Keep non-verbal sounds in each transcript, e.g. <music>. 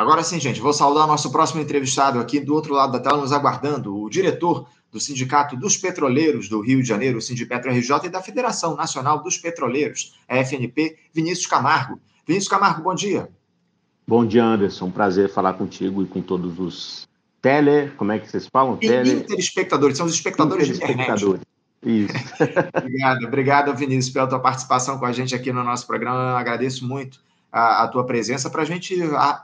Agora sim, gente, vou saudar nosso próximo entrevistado aqui do outro lado da tela, nos aguardando, o diretor do Sindicato dos Petroleiros do Rio de Janeiro, o Sindipetro RJ, e da Federação Nacional dos Petroleiros, a FNP, Vinícius Camargo. Vinícius Camargo, bom dia. Bom dia, Anderson. Prazer falar contigo e com todos os tele... Como é que vocês falam? Tele... Interespectadores, são os espectadores de internet. Isso. <laughs> obrigado, obrigado, Vinícius, pela tua participação com a gente aqui no nosso programa. Eu agradeço muito a, a tua presença para a gente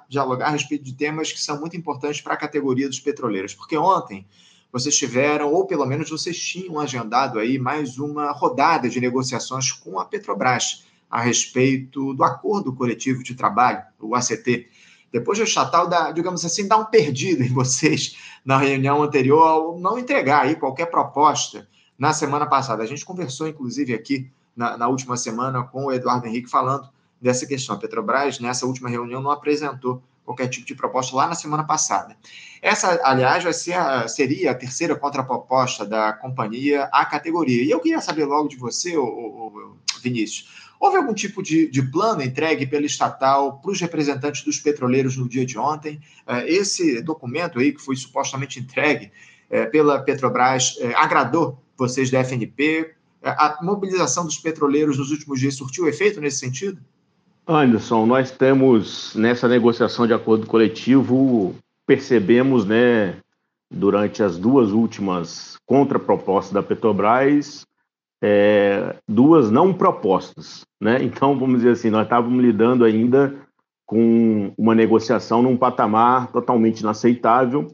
dialogar a respeito de temas que são muito importantes para a categoria dos petroleiros. Porque ontem vocês tiveram, ou pelo menos vocês tinham agendado aí mais uma rodada de negociações com a Petrobras a respeito do acordo coletivo de trabalho, o ACT. Depois de Chatal, dá, digamos assim, dar um perdido em vocês na reunião anterior ao não entregar aí qualquer proposta na semana passada. A gente conversou, inclusive, aqui na, na última semana com o Eduardo Henrique falando dessa questão. A Petrobras, nessa última reunião, não apresentou qualquer tipo de proposta lá na semana passada. Essa, aliás, vai ser a, seria a terceira contraproposta da companhia à categoria. E eu queria saber logo de você, ô, Vinícius, houve algum tipo de, de plano entregue pela estatal para os representantes dos petroleiros no dia de ontem? É, esse documento aí, que foi supostamente entregue é, pela Petrobras, é, agradou vocês da FNP? A mobilização dos petroleiros nos últimos dias surtiu efeito nesse sentido? Anderson, nós temos nessa negociação de acordo coletivo, percebemos, né, durante as duas últimas contrapropostas da Petrobras, é, duas não propostas, né? Então, vamos dizer assim, nós estávamos lidando ainda com uma negociação num patamar totalmente inaceitável,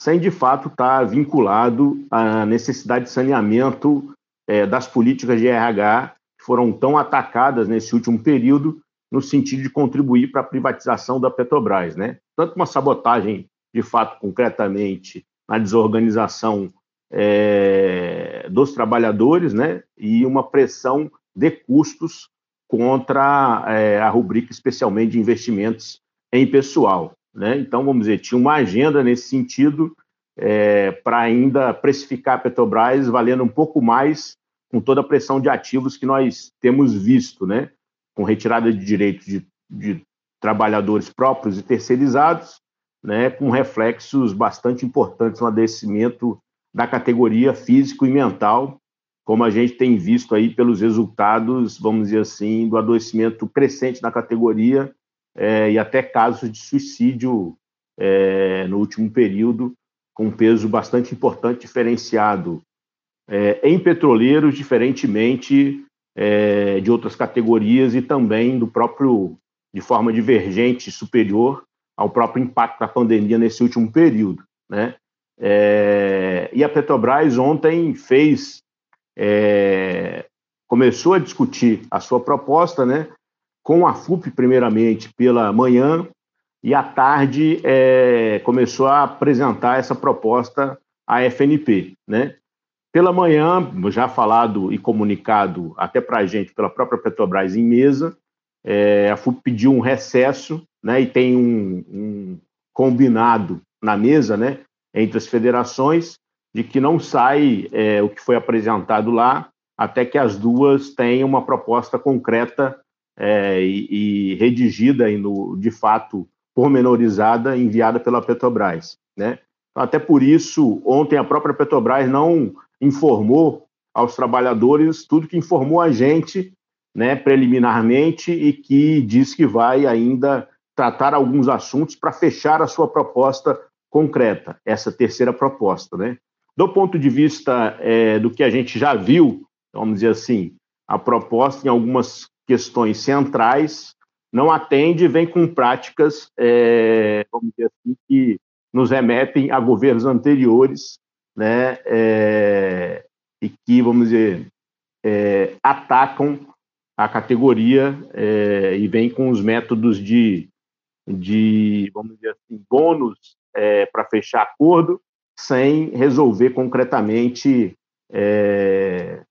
sem de fato estar vinculado à necessidade de saneamento é, das políticas de RH que foram tão atacadas nesse último período no sentido de contribuir para a privatização da Petrobras, né? Tanto uma sabotagem, de fato, concretamente, na desorganização é, dos trabalhadores, né? E uma pressão de custos contra é, a rubrica, especialmente de investimentos em pessoal, né? Então, vamos dizer, tinha uma agenda nesse sentido é, para ainda precificar a Petrobras valendo um pouco mais com toda a pressão de ativos que nós temos visto, né? Com retirada de direitos de, de trabalhadores próprios e terceirizados, né, com reflexos bastante importantes no adoecimento da categoria físico e mental, como a gente tem visto aí pelos resultados, vamos dizer assim, do adoecimento crescente na categoria é, e até casos de suicídio é, no último período, com peso bastante importante diferenciado é, em petroleiros, diferentemente é, de outras categorias e também do próprio, de forma divergente, superior ao próprio impacto da pandemia nesse último período. Né? É, e a Petrobras ontem fez, é, começou a discutir a sua proposta, né, com a FUP primeiramente pela manhã e à tarde é, começou a apresentar essa proposta à FNP, né? Pela manhã, já falado e comunicado até para a gente pela própria Petrobras em mesa, é, a FUP pediu um recesso né, e tem um, um, combinado na mesa né, entre as federações de que não sai é, o que foi apresentado lá até que as duas tenham uma proposta concreta é, e, e, redigida e, no, de fato, pormenorizada, enviada pela Petrobras. Né? Até por isso, ontem a própria Petrobras não informou aos trabalhadores tudo que informou a gente, né, preliminarmente, e que diz que vai ainda tratar alguns assuntos para fechar a sua proposta concreta, essa terceira proposta, né? Do ponto de vista é, do que a gente já viu, vamos dizer assim, a proposta em algumas questões centrais não atende vem com práticas, é, vamos dizer assim, que nos remetem a governos anteriores né, é, e que, vamos dizer, é, atacam a categoria é, e vêm com os métodos de, de vamos dizer assim, bônus é, para fechar acordo, sem resolver concretamente é,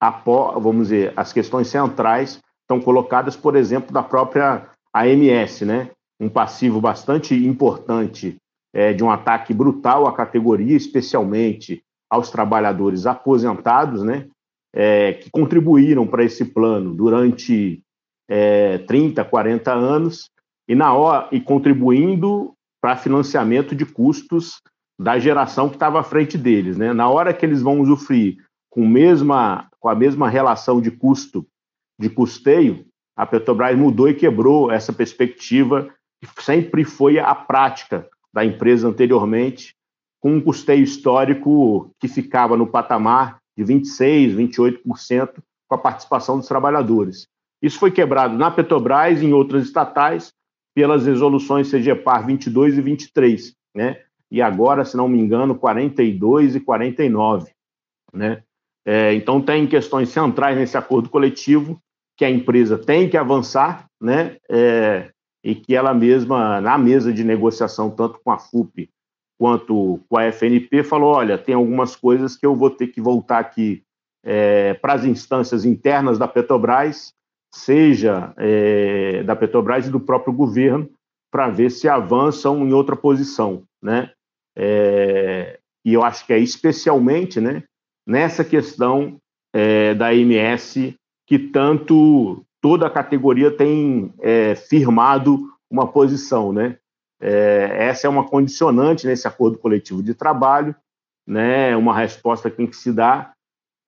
a, vamos dizer, as questões centrais estão colocadas, por exemplo, da própria AMS, né? um passivo bastante importante é, de um ataque brutal à categoria, especialmente aos trabalhadores aposentados, né, é, que contribuíram para esse plano durante é, 30, 40 anos e na hora e contribuindo para financiamento de custos da geração que estava à frente deles. Né? Na hora que eles vão usufruir com, mesma, com a mesma relação de custo, de custeio, a Petrobras mudou e quebrou essa perspectiva que sempre foi a prática da empresa anteriormente, com um custeio histórico que ficava no patamar de 26%, 28% com a participação dos trabalhadores. Isso foi quebrado na Petrobras e em outras estatais pelas resoluções CGPAR 22 e 23, né? E agora, se não me engano, 42 e 49, né? É, então, tem questões centrais nesse acordo coletivo que a empresa tem que avançar, né? É, e que ela mesma, na mesa de negociação, tanto com a FUP quanto com a FNP, falou: olha, tem algumas coisas que eu vou ter que voltar aqui é, para as instâncias internas da Petrobras, seja é, da Petrobras e do próprio governo, para ver se avançam em outra posição, né? É, e eu acho que é especialmente, né, nessa questão é, da MS que tanto toda a categoria tem é, firmado uma posição, né? É, essa é uma condicionante nesse acordo coletivo de trabalho, né? Uma resposta que tem que se dar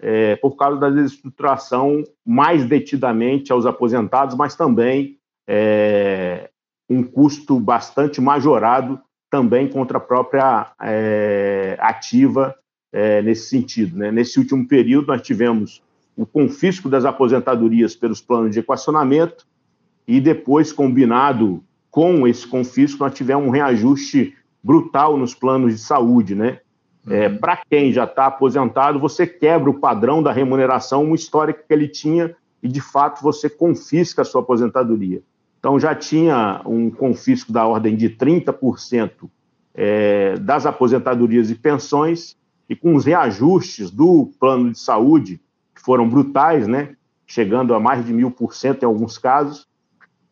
é, por causa da desestruturação mais detidamente aos aposentados, mas também é, um custo bastante majorado também contra a própria é, ativa é, nesse sentido. Né? Nesse último período, nós tivemos o confisco das aposentadorias pelos planos de equacionamento e depois, combinado com esse confisco, nós tivemos um reajuste brutal nos planos de saúde, né? É, uhum. Para quem já está aposentado, você quebra o padrão da remuneração, um histórico que ele tinha, e de fato você confisca a sua aposentadoria. Então já tinha um confisco da ordem de 30% é, das aposentadorias e pensões, e com os reajustes do plano de saúde, foram brutais, né? chegando a mais de mil por cento em alguns casos,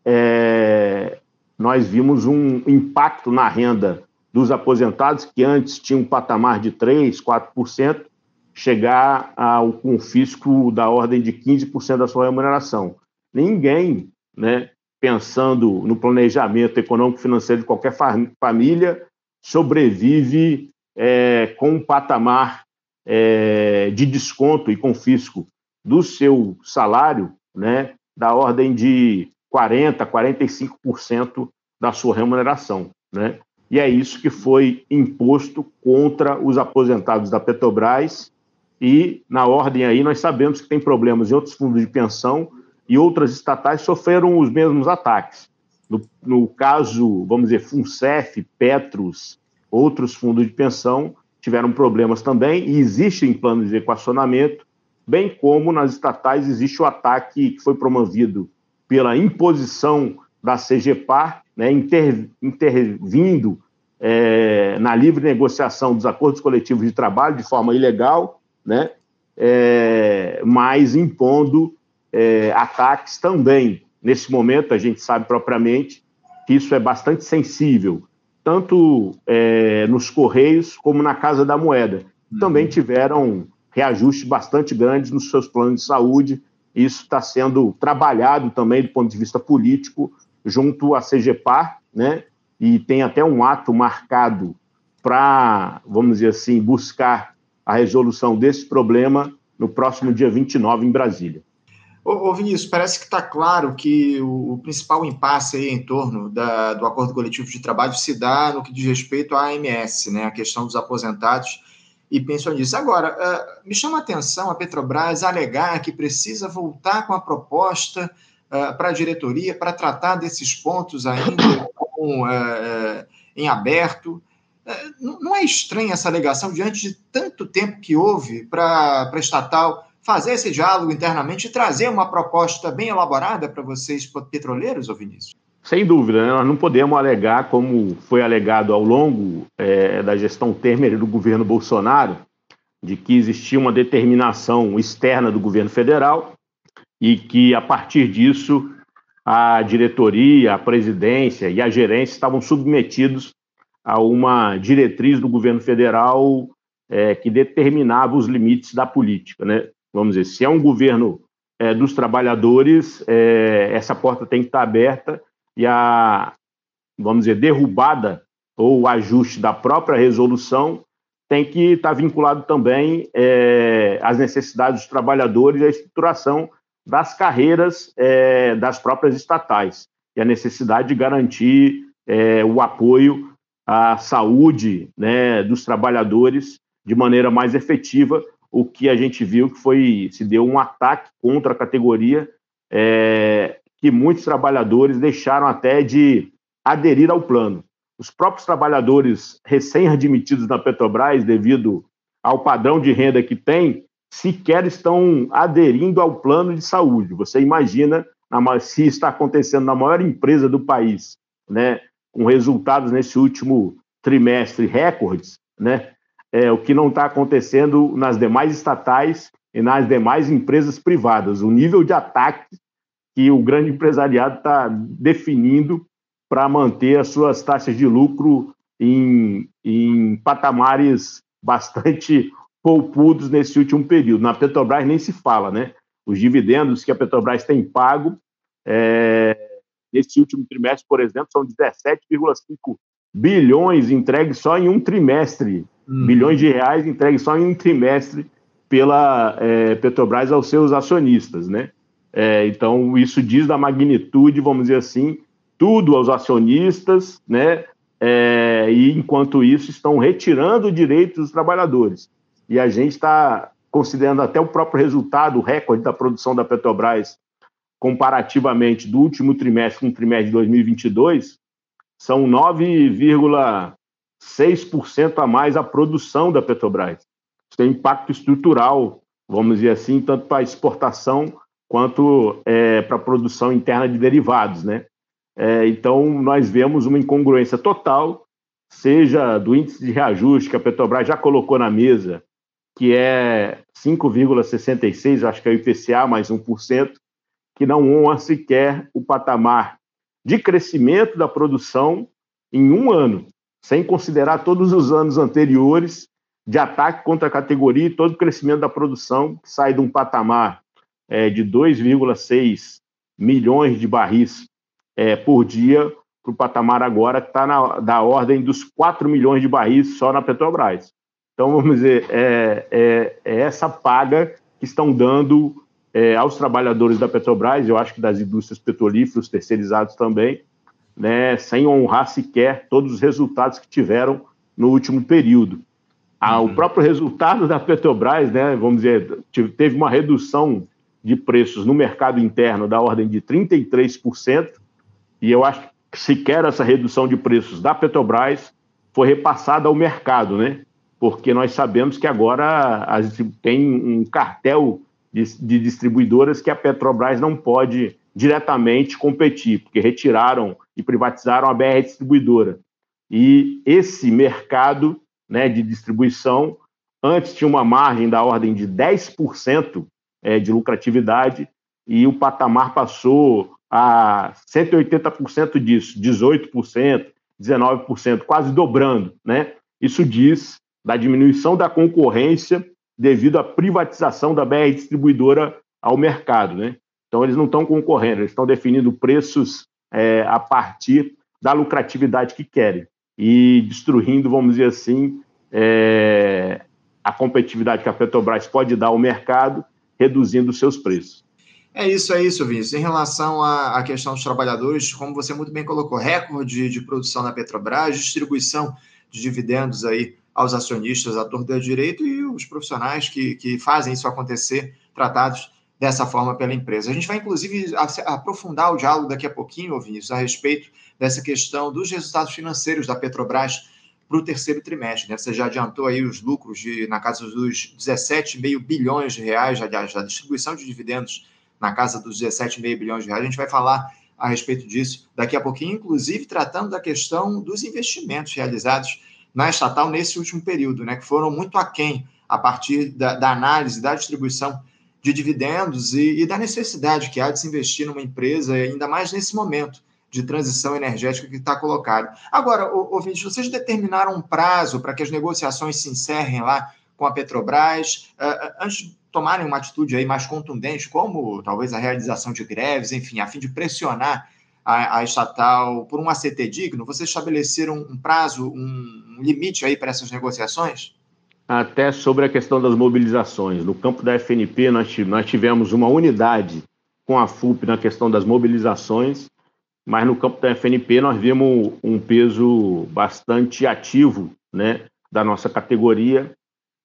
é, nós vimos um impacto na renda dos aposentados, que antes tinha um patamar de 3%, 4%, chegar ao confisco da ordem de 15% da sua remuneração. Ninguém, né, pensando no planejamento econômico financeiro de qualquer família, sobrevive é, com um patamar é, de desconto e confisco do seu salário, né, da ordem de 40%, 45% da sua remuneração. Né? E é isso que foi imposto contra os aposentados da Petrobras. E, na ordem aí, nós sabemos que tem problemas em outros fundos de pensão e outras estatais sofreram os mesmos ataques. No, no caso, vamos dizer, FUNCEF, Petros, outros fundos de pensão tiveram problemas também e existem planos de equacionamento, bem como nas estatais existe o ataque que foi promovido pela imposição da CGPAR, né, inter, intervindo é, na livre negociação dos acordos coletivos de trabalho de forma ilegal, né, é, mas impondo é, ataques também. Nesse momento, a gente sabe propriamente que isso é bastante sensível tanto é, nos Correios como na Casa da Moeda. Uhum. Também tiveram reajustes bastante grandes nos seus planos de saúde. Isso está sendo trabalhado também do ponto de vista político junto à CGPAR, né? E tem até um ato marcado para, vamos dizer assim, buscar a resolução desse problema no próximo dia 29 em Brasília. Ô, Vinícius, parece que está claro que o, o, principal impasse aí em torno da, do acordo coletivo de trabalho se dá no que diz respeito à AMS, né, a questão dos aposentados e pensionistas. Agora, uh, me chama a atenção a Petrobras alegar que precisa voltar com a proposta uh, para a diretoria para tratar desses pontos ainda com, uh, em aberto. não é estranha essa alegação diante de tanto tempo que houve para a estatal fazer esse diálogo internamente e trazer uma proposta bem elaborada para vocês, petroleiros, ou Vinícius? Sem dúvida, né? nós não podemos alegar, como foi alegado ao longo é, da gestão Temer e do governo Bolsonaro, de que existia uma determinação externa do governo federal e que, a partir disso, a diretoria, a presidência e a gerência estavam submetidos a uma diretriz do governo federal é, que determinava os limites da política. Né? Vamos dizer, se é um governo é, dos trabalhadores, é, essa porta tem que estar aberta e a, vamos dizer, derrubada ou ajuste da própria resolução tem que estar vinculado também é, às necessidades dos trabalhadores e à estruturação das carreiras é, das próprias estatais e a necessidade de garantir é, o apoio à saúde né, dos trabalhadores de maneira mais efetiva, o que a gente viu que foi se deu um ataque contra a categoria é, que muitos trabalhadores deixaram até de aderir ao plano. Os próprios trabalhadores recém-admitidos na Petrobras, devido ao padrão de renda que tem, sequer estão aderindo ao plano de saúde. Você imagina se está acontecendo na maior empresa do país, né, com resultados nesse último trimestre recordes, né, é, o que não está acontecendo nas demais estatais e nas demais empresas privadas. O nível de ataque que o grande empresariado está definindo para manter as suas taxas de lucro em, em patamares bastante poupudos nesse último período. Na Petrobras nem se fala, né? Os dividendos que a Petrobras tem pago é, nesse último trimestre, por exemplo, são 17,5 bilhões entregues só em um trimestre, hum. bilhões de reais entregues só em um trimestre pela é, Petrobras aos seus acionistas, né? É, então, isso diz da magnitude, vamos dizer assim, tudo aos acionistas, né? É, e enquanto isso, estão retirando direitos dos trabalhadores. E a gente está considerando até o próprio resultado, o recorde da produção da Petrobras, comparativamente do último trimestre com o trimestre de 2022, são 9,6% a mais a produção da Petrobras. Isso tem impacto estrutural, vamos dizer assim, tanto para a exportação quanto é, para a produção interna de derivados, né? É, então, nós vemos uma incongruência total, seja do índice de reajuste que a Petrobras já colocou na mesa, que é 5,66, acho que é o IPCA mais 1%, que não honra sequer o patamar de crescimento da produção em um ano, sem considerar todos os anos anteriores de ataque contra a categoria e todo o crescimento da produção, que sai de um patamar é, de 2,6 milhões de barris é, por dia para o patamar agora que está da ordem dos 4 milhões de barris só na Petrobras. Então, vamos dizer, é, é, é essa paga que estão dando é, aos trabalhadores da Petrobras, eu acho que das indústrias petrolíferas terceirizados também, né, sem honrar sequer todos os resultados que tiveram no último período. Ah, uhum. O próprio resultado da Petrobras, né, vamos dizer, teve uma redução de preços no mercado interno da ordem de 33%, e eu acho que sequer essa redução de preços da Petrobras foi repassada ao mercado, né? Porque nós sabemos que agora tem um cartel de, de distribuidoras que a Petrobras não pode diretamente competir, porque retiraram e privatizaram a BR Distribuidora. E esse mercado né, de distribuição antes tinha uma margem da ordem de 10% é, de lucratividade e o patamar passou a 180% disso, 18%, 19%, quase dobrando. Né? Isso diz da diminuição da concorrência devido à privatização da BR distribuidora ao mercado. Né? Então, eles não estão concorrendo, eles estão definindo preços é, a partir da lucratividade que querem e destruindo, vamos dizer assim, é, a competitividade que a Petrobras pode dar ao mercado reduzindo seus preços. É isso, é isso, Vinícius. Em relação à, à questão dos trabalhadores, como você muito bem colocou, recorde de produção na Petrobras, distribuição de dividendos aí aos acionistas, a torta direito e os profissionais que, que fazem isso acontecer, tratados dessa forma pela empresa. A gente vai, inclusive, aprofundar o diálogo daqui a pouquinho, Vinícius, a respeito dessa questão dos resultados financeiros da Petrobras para o terceiro trimestre. Né? Você já adiantou aí os lucros de, na casa dos 17,5 bilhões de reais, aliás, da distribuição de dividendos na casa dos 17,5 bilhões de reais. A gente vai falar a respeito disso daqui a pouquinho, inclusive tratando da questão dos investimentos realizados na estatal nesse último período, né, que foram muito aquém a partir da, da análise da distribuição de dividendos e, e, da necessidade que há de se investir numa empresa, ainda mais nesse momento de transição energética que está colocado. Agora, ouvintes, vocês determinaram um prazo para que as negociações se encerrem lá com a Petrobras, uh, antes de tomarem uma atitude aí mais contundente, como talvez a realização de greves, enfim, a fim de pressionar a, a estatal por um ACT digno? Vocês estabeleceram um prazo, um limite aí para essas negociações? Até sobre a questão das mobilizações. No campo da FNP, nós, tivemos uma unidade com a FUP na questão das mobilizações, mas no campo da FNP nós vimos um peso bastante ativo né, da nossa categoria,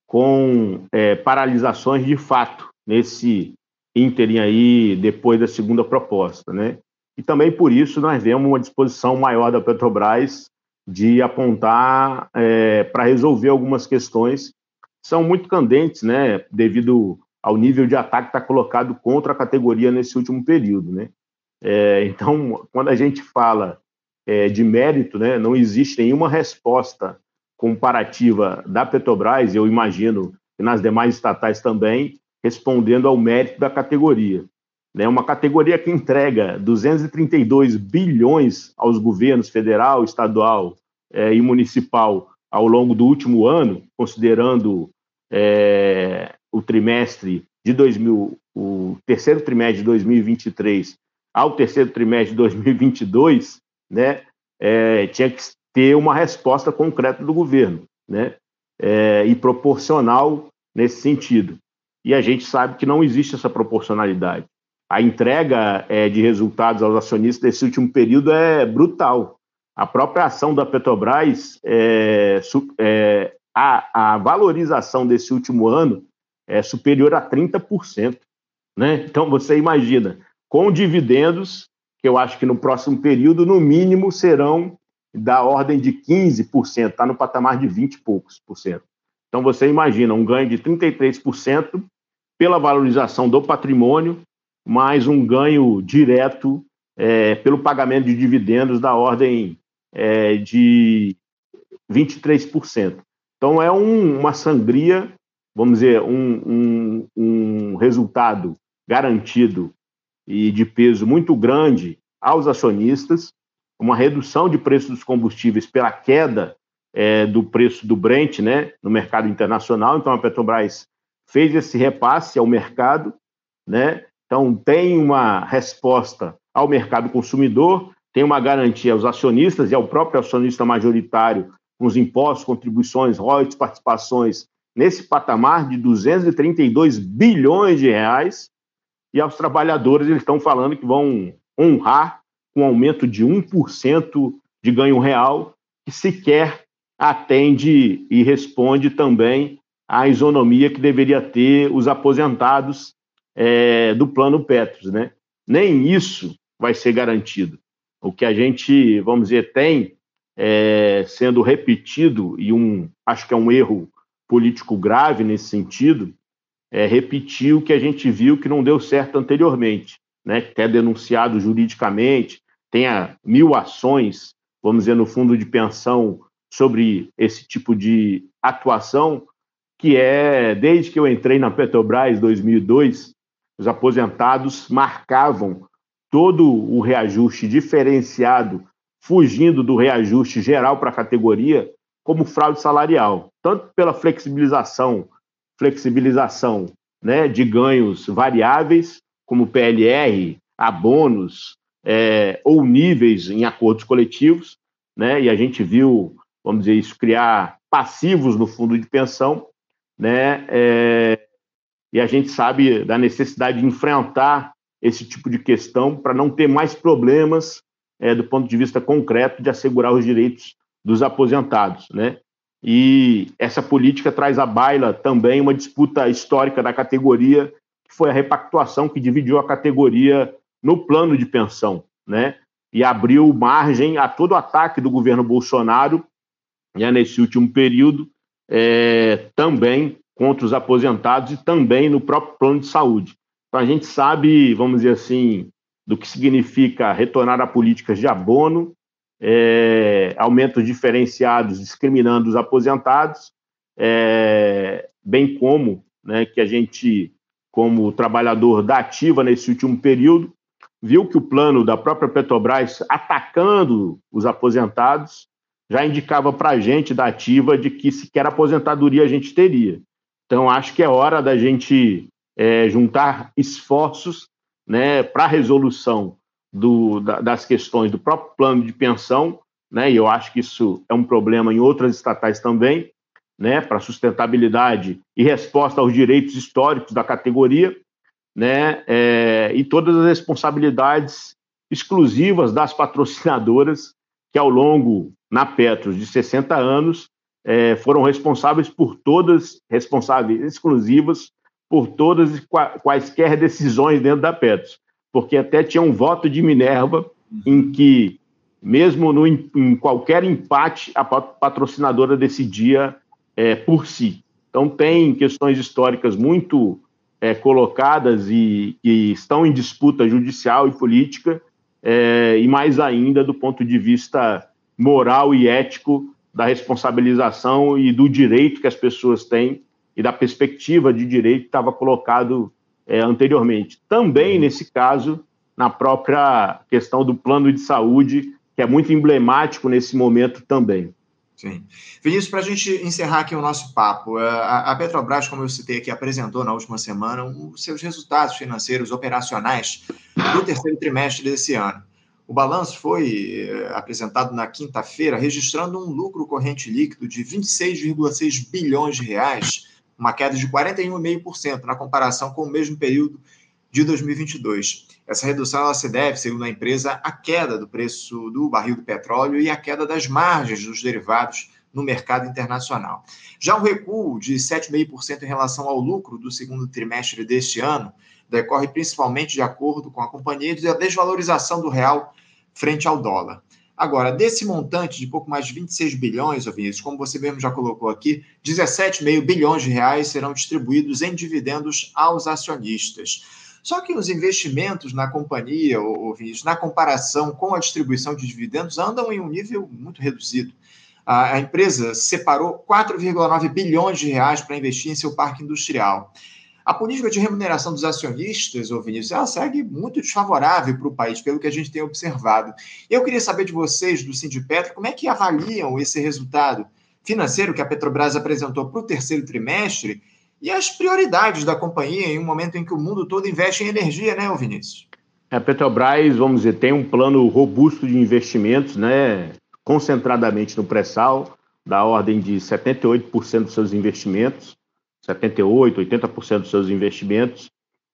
com é, paralisações de fato nesse ínterim aí, depois da segunda proposta. Né? E também por isso nós vemos uma disposição maior da Petrobras de apontar é, para resolver algumas questões que são muito candentes, né, devido ao nível de ataque que está colocado contra a categoria nesse último período. Né? É, então, quando a gente fala é, de mérito, né, não existe nenhuma resposta comparativa da Petrobras, eu imagino que nas demais estatais também, respondendo ao mérito da categoria. Né, uma categoria que entrega 232 bilhões aos governos federal, estadual é, e municipal ao longo do último ano, considerando é, o trimestre de 2000, o terceiro trimestre de 2023 ao terceiro trimestre de 2022, né, é, tinha que ter uma resposta concreta do governo, né, é, e proporcional nesse sentido. E a gente sabe que não existe essa proporcionalidade. A entrega é, de resultados aos acionistas desse último período é brutal. A própria ação da Petrobras, é, é, a, a valorização desse último ano é superior a 30%. Né? Então, você imagina, com dividendos, que eu acho que no próximo período, no mínimo, serão da ordem de 15%, está no patamar de 20 e poucos por cento. Então você imagina um ganho de 33% pela valorização do patrimônio, mais um ganho direto é, pelo pagamento de dividendos da ordem é, de 23%. Então é um, uma sangria, vamos dizer, um, um, um resultado garantido e de peso muito grande aos acionistas, uma redução de preço dos combustíveis pela queda é, do preço do Brent né, no mercado internacional. Então, a Petrobras fez esse repasse ao mercado, né? então tem uma resposta ao mercado consumidor, tem uma garantia aos acionistas e ao próprio acionista majoritário com os impostos, contribuições, royalties, participações nesse patamar de 232 bilhões de reais, e aos trabalhadores eles estão falando que vão honrar com um aumento de 1% de ganho real, que sequer atende e responde também à isonomia que deveria ter os aposentados é, do plano Petros, né? Nem isso vai ser garantido. O que a gente, vamos dizer, tem é, sendo repetido, e um, acho que é um erro político grave nesse sentido, é, repetir o que a gente viu que não deu certo anteriormente, né? que é denunciado juridicamente, tenha mil ações, vamos dizer, no fundo de pensão sobre esse tipo de atuação, que é, desde que eu entrei na Petrobras em 2002, os aposentados marcavam todo o reajuste diferenciado, fugindo do reajuste geral para a categoria, como fraude salarial, tanto pela flexibilização flexibilização né, de ganhos variáveis, como PLR, abonos é, ou níveis em acordos coletivos, né, e a gente viu, vamos dizer isso, criar passivos no fundo de pensão, né, é, e a gente sabe da necessidade de enfrentar esse tipo de questão para não ter mais problemas é, do ponto de vista concreto de assegurar os direitos dos aposentados, né? E essa política traz à baila também uma disputa histórica da categoria, que foi a repactuação que dividiu a categoria no plano de pensão, né? E abriu margem a todo ataque do governo Bolsonaro, né, nesse último período, é, também contra os aposentados e também no próprio plano de saúde. Então a gente sabe, vamos dizer assim, do que significa retornar a políticas de abono, é, aumentos diferenciados discriminando os aposentados, é, bem como né, que a gente, como trabalhador da ativa nesse último período, viu que o plano da própria Petrobras atacando os aposentados já indicava para a gente da ativa de que sequer aposentadoria a gente teria. Então, acho que é hora da gente é, juntar esforços né, para a resolução do, da, das questões do próprio plano de pensão, né, e eu acho que isso é um problema em outras estatais também, né, para sustentabilidade e resposta aos direitos históricos da categoria, né, é, e todas as responsabilidades exclusivas das patrocinadoras que ao longo, na Petros, de 60 anos, é, foram responsáveis por todas, responsáveis exclusivas por todas quaisquer decisões dentro da Petros, porque até tinha um voto de Minerva em que, mesmo no, em qualquer empate, a patrocinadora decidia é, por si. Então, tem questões históricas muito é, colocadas e que estão em disputa judicial e política, é, e mais ainda do ponto de vista moral e ético da responsabilização e do direito que as pessoas têm e da perspectiva de direito que estava colocado é, anteriormente. Também, uhum. nesse caso, na própria questão do plano de saúde, que é muito emblemático nesse momento também. Sim. Vinícius, para a gente encerrar aqui o nosso papo, é, a Petrobras, como eu citei aqui, apresentou na última semana os seus resultados financeiros operacionais do terceiro trimestre desse ano. O balanço foi é, apresentado na quinta-feira, registrando um lucro corrente líquido de 26,6 bilhões de reais, uma queda de 41,5% na comparação com o mesmo período de 2022. Essa redução ela se deve, segundo a empresa, à queda do preço do barril do petróleo e à queda das margens dos derivados no mercado internacional. Já o recuo de 7,5% em relação ao lucro do segundo trimestre deste ano decorre principalmente de acordo com a companhia da desvalorização do real frente ao dólar. Agora, desse montante de pouco mais de 26 bilhões, Vinícius, como você mesmo já colocou aqui, 17,5 bilhões de reais serão distribuídos em dividendos aos acionistas. Só que os investimentos na companhia, Vinícius, na comparação com a distribuição de dividendos, andam em um nível muito reduzido. A empresa separou 4,9 bilhões de reais para investir em seu parque industrial. A política de remuneração dos acionistas, ô Vinícius, ela segue muito desfavorável para o país, pelo que a gente tem observado. Eu queria saber de vocês, do Sindipetro, como é que avaliam esse resultado financeiro que a Petrobras apresentou para o terceiro trimestre e as prioridades da companhia em um momento em que o mundo todo investe em energia, né, Vinícius? A Petrobras, vamos dizer, tem um plano robusto de investimentos, né, concentradamente no pré-sal, da ordem de 78% dos seus investimentos, 78, 80% dos seus investimentos,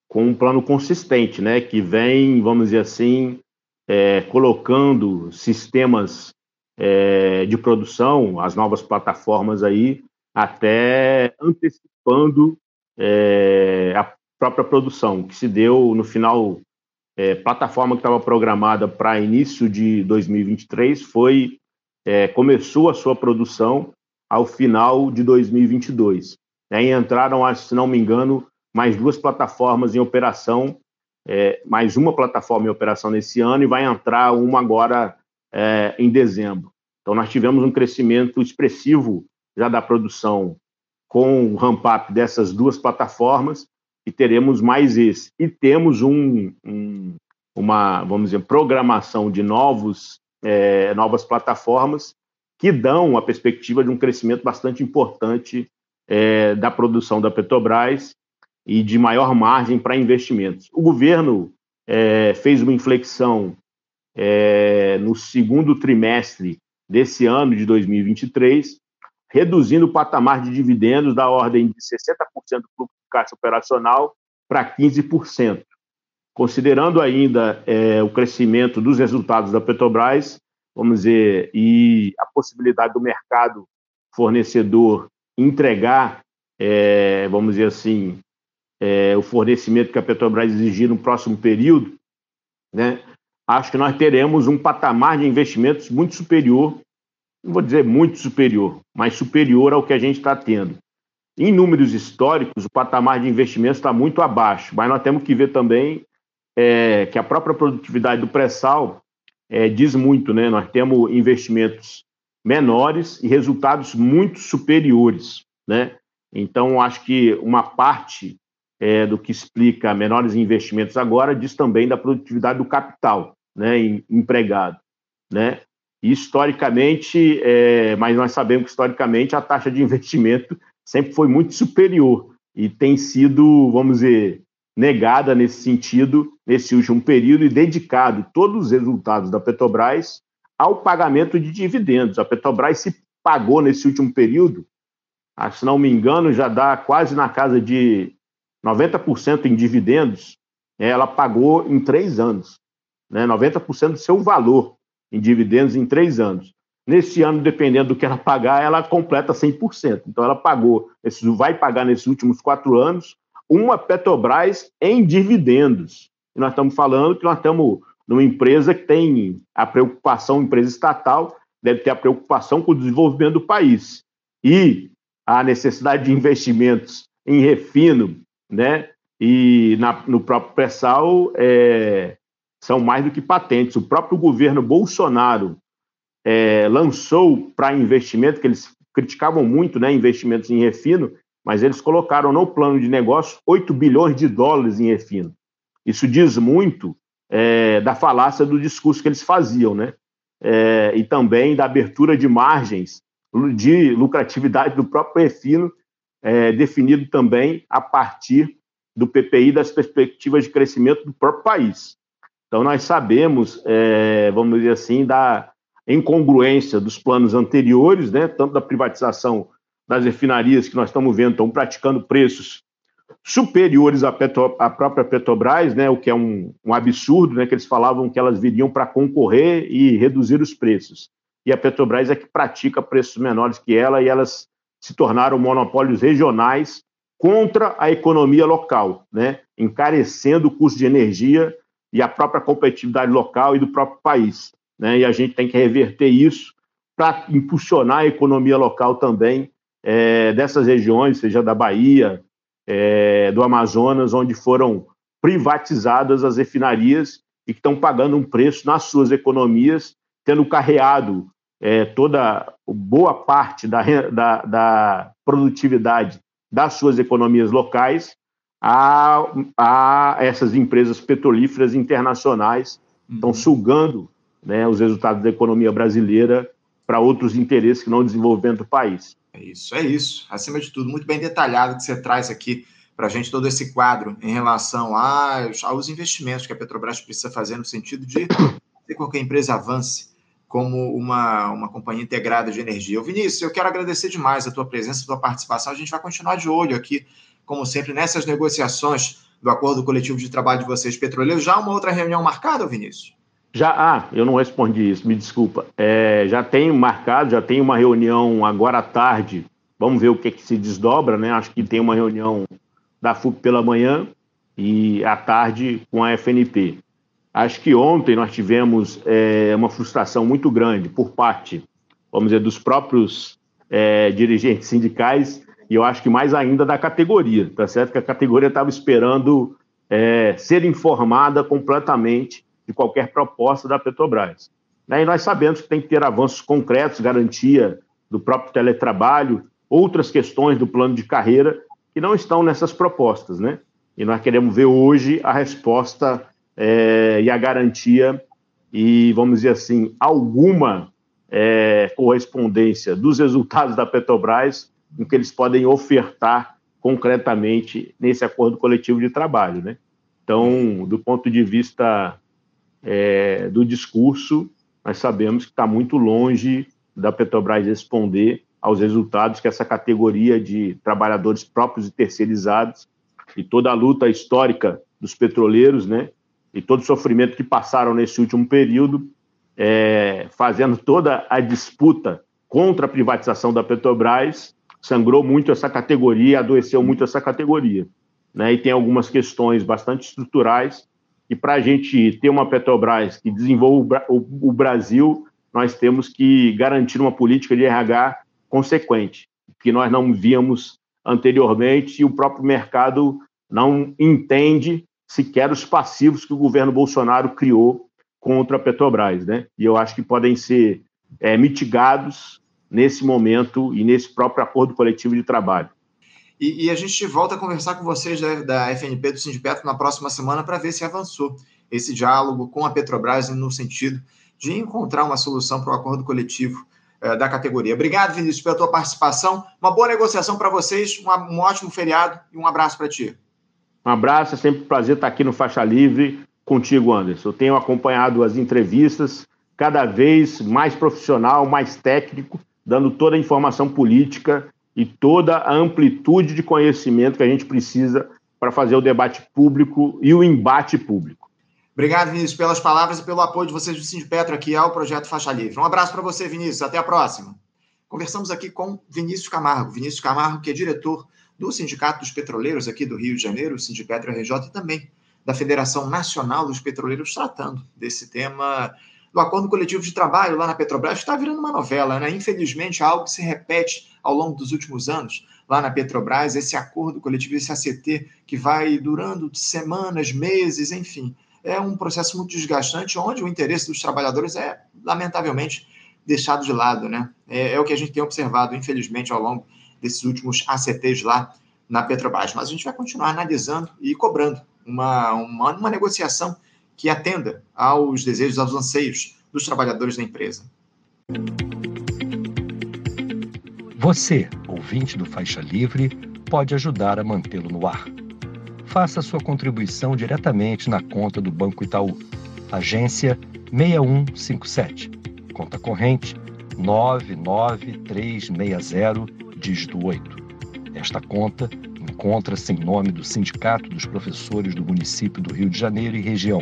com um plano consistente, né, que vem, vamos dizer assim, é, colocando sistemas é, de produção, as novas plataformas aí, até antecipando é, a própria produção, que se deu no final, é, plataforma que estava programada para início de 2023 foi é, começou a sua produção ao final de 2022. Aí entraram, se não me engano, mais duas plataformas em operação, é, mais uma plataforma em operação nesse ano e vai entrar uma agora é, em dezembro. Então, nós tivemos um crescimento expressivo já da produção com o ramp-up dessas duas plataformas e teremos mais esse. E temos um, um uma, vamos dizer, programação de novos, é, novas plataformas que dão a perspectiva de um crescimento bastante importante é, da produção da Petrobras e de maior margem para investimentos. O governo é, fez uma inflexão é, no segundo trimestre desse ano de 2023, reduzindo o patamar de dividendos da ordem de 60% do fluxo de caixa operacional para 15%. Considerando ainda é, o crescimento dos resultados da Petrobras, vamos dizer, e a possibilidade do mercado fornecedor entregar, é, vamos dizer assim, é, o fornecimento que a Petrobras exigir no próximo período, né, acho que nós teremos um patamar de investimentos muito superior não vou dizer muito superior, mas superior ao que a gente está tendo. Em números históricos, o patamar de investimentos está muito abaixo, mas nós temos que ver também é, que a própria produtividade do pré-sal é, diz muito, né? Nós temos investimentos menores e resultados muito superiores, né? Então, acho que uma parte é, do que explica menores investimentos agora diz também da produtividade do capital, né, empregado, né? historicamente, é, mas nós sabemos que historicamente a taxa de investimento sempre foi muito superior e tem sido, vamos dizer, negada nesse sentido, nesse último período, e dedicado todos os resultados da Petrobras ao pagamento de dividendos. A Petrobras se pagou nesse último período, se não me engano, já dá quase na casa de 90% em dividendos, ela pagou em três anos, né? 90% do seu valor em dividendos em três anos. Nesse ano, dependendo do que ela pagar, ela completa 100%. Então, ela pagou, vai pagar nesses últimos quatro anos, uma Petrobras em dividendos. E nós estamos falando que nós estamos numa empresa que tem a preocupação, empresa estatal, deve ter a preocupação com o desenvolvimento do país. E a necessidade de investimentos em refino, né? E na, no próprio pré-sal é, são mais do que patentes. O próprio governo Bolsonaro é, lançou para investimento, que eles criticavam muito né, investimentos em refino, mas eles colocaram no plano de negócio 8 bilhões de dólares em refino. Isso diz muito é, da falácia do discurso que eles faziam, né? É, e também da abertura de margens de lucratividade do próprio refino, é, definido também a partir do PPI das perspectivas de crescimento do próprio país. Então, nós sabemos, é, vamos dizer assim, da incongruência dos planos anteriores, né, tanto da privatização das refinarias, que nós estamos vendo, estão praticando preços superiores à, Petro, à própria Petrobras, né, o que é um, um absurdo, né, que eles falavam que elas viriam para concorrer e reduzir os preços. E a Petrobras é que pratica preços menores que ela e elas se tornaram monopólios regionais contra a economia local, né, encarecendo o custo de energia e a própria competitividade local e do próprio país. Né, e a gente tem que reverter isso para impulsionar a economia local também é, dessas regiões, seja da Bahia, é, do Amazonas, onde foram privatizadas as refinarias e que estão pagando um preço nas suas economias, tendo carreado é, toda boa parte da, da, da, produtividade das suas economias locais a, a essas empresas petrolíferas internacionais, estão uhum. sugando né, os resultados da economia brasileira para outros interesses que não o desenvolvimento do país. É isso, é isso. Acima de tudo, muito bem detalhado que você traz aqui para a gente todo esse quadro em relação aos, aos investimentos que a Petrobras precisa fazer no sentido de que qualquer empresa avance como uma, uma companhia integrada de energia. O Vinícius, eu quero agradecer demais a tua presença, a tua participação. A gente vai continuar de olho aqui, como sempre, nessas negociações do acordo coletivo de trabalho de vocês, petroleiros. Já uma outra reunião marcada, Vinícius? Já, ah, eu não respondi isso, me desculpa. É, já tenho marcado, já tem uma reunião agora à tarde. Vamos ver o que, que se desdobra, né? Acho que tem uma reunião da FUP pela manhã e à tarde com a FNP. Acho que ontem nós tivemos é, uma frustração muito grande por parte, vamos dizer, dos próprios é, dirigentes sindicais e eu acho que mais ainda da categoria, tá certo? Que a categoria estava esperando é, ser informada completamente de qualquer proposta da Petrobras. Né? E nós sabemos que tem que ter avanços concretos, garantia do próprio teletrabalho, outras questões do plano de carreira que não estão nessas propostas, né? E nós queremos ver hoje a resposta é, e a garantia e, vamos dizer assim, alguma é, correspondência dos resultados da Petrobras em que eles podem ofertar concretamente nesse acordo coletivo de trabalho, né? Então, do ponto de vista é, do discurso, nós sabemos que está muito longe da Petrobras responder aos resultados que essa categoria de trabalhadores próprios e terceirizados e toda a luta histórica dos petroleiros, né, e todo o sofrimento que passaram nesse último período, é, fazendo toda a disputa contra a privatização da Petrobras, sangrou muito essa categoria, adoeceu muito essa categoria. Né, e tem algumas questões bastante estruturais e para a gente ter uma Petrobras que desenvolva o, Brasil, nós temos que garantir uma política de RH consequente, que nós não víamos anteriormente e o próprio mercado não entende sequer os passivos que o governo Bolsonaro criou contra a Petrobras, né? E eu acho que podem ser é, mitigados nesse momento e nesse próprio acordo coletivo de trabalho. E, e, a gente volta a conversar com vocês da, da FNP do Sindipetro na próxima semana para ver se avançou esse diálogo com a Petrobras no sentido de encontrar uma solução para o acordo coletivo eh, da categoria. Obrigado, Vinícius, pela tua participação. Uma boa negociação para vocês, um, um ótimo feriado e um abraço para ti. Um abraço, é sempre um prazer estar aqui no Faixa Livre contigo, Anderson. Eu tenho acompanhado as entrevistas, cada vez mais profissional, mais técnico, dando toda a informação política e toda a amplitude de conhecimento que a gente precisa para fazer o debate público e o embate público. Obrigado, Vinícius, pelas palavras e pelo apoio de vocês do Sindipetro aqui ao Projeto Faixa Livre. Um abraço para você, Vinícius. Até a próxima. Conversamos aqui com Vinícius Camargo. Vinícius Camargo, que é diretor do Sindicato dos Petroleiros aqui do Rio de Janeiro, o Sindipetro RJ, e também da Federação Nacional dos Petroleiros, tratando desse tema do acordo coletivo de trabalho lá na Petrobras, está virando uma novela, né? Infelizmente, é algo que se repete ao longo dos últimos anos lá na Petrobras, esse acordo coletivo, esse ACT, que vai durando semanas, meses, enfim. É um processo muito desgastante, onde o interesse dos trabalhadores é, lamentavelmente, deixado de lado, né? É, é o que a gente tem observado, infelizmente, ao longo desses últimos ACTs lá na Petrobras. Mas a gente vai continuar analisando e cobrando uma, uma, uma negociação que atenda aos desejos, aos anseios dos trabalhadores da empresa. Você, ouvinte do Faixa Livre, pode ajudar a mantê-lo no ar. Faça sua contribuição diretamente na conta do Banco Itaú, agência 6157, conta corrente 99360, dígito 8. Esta conta encontra-se em nome do Sindicato dos Professores do Município do Rio de Janeiro e região,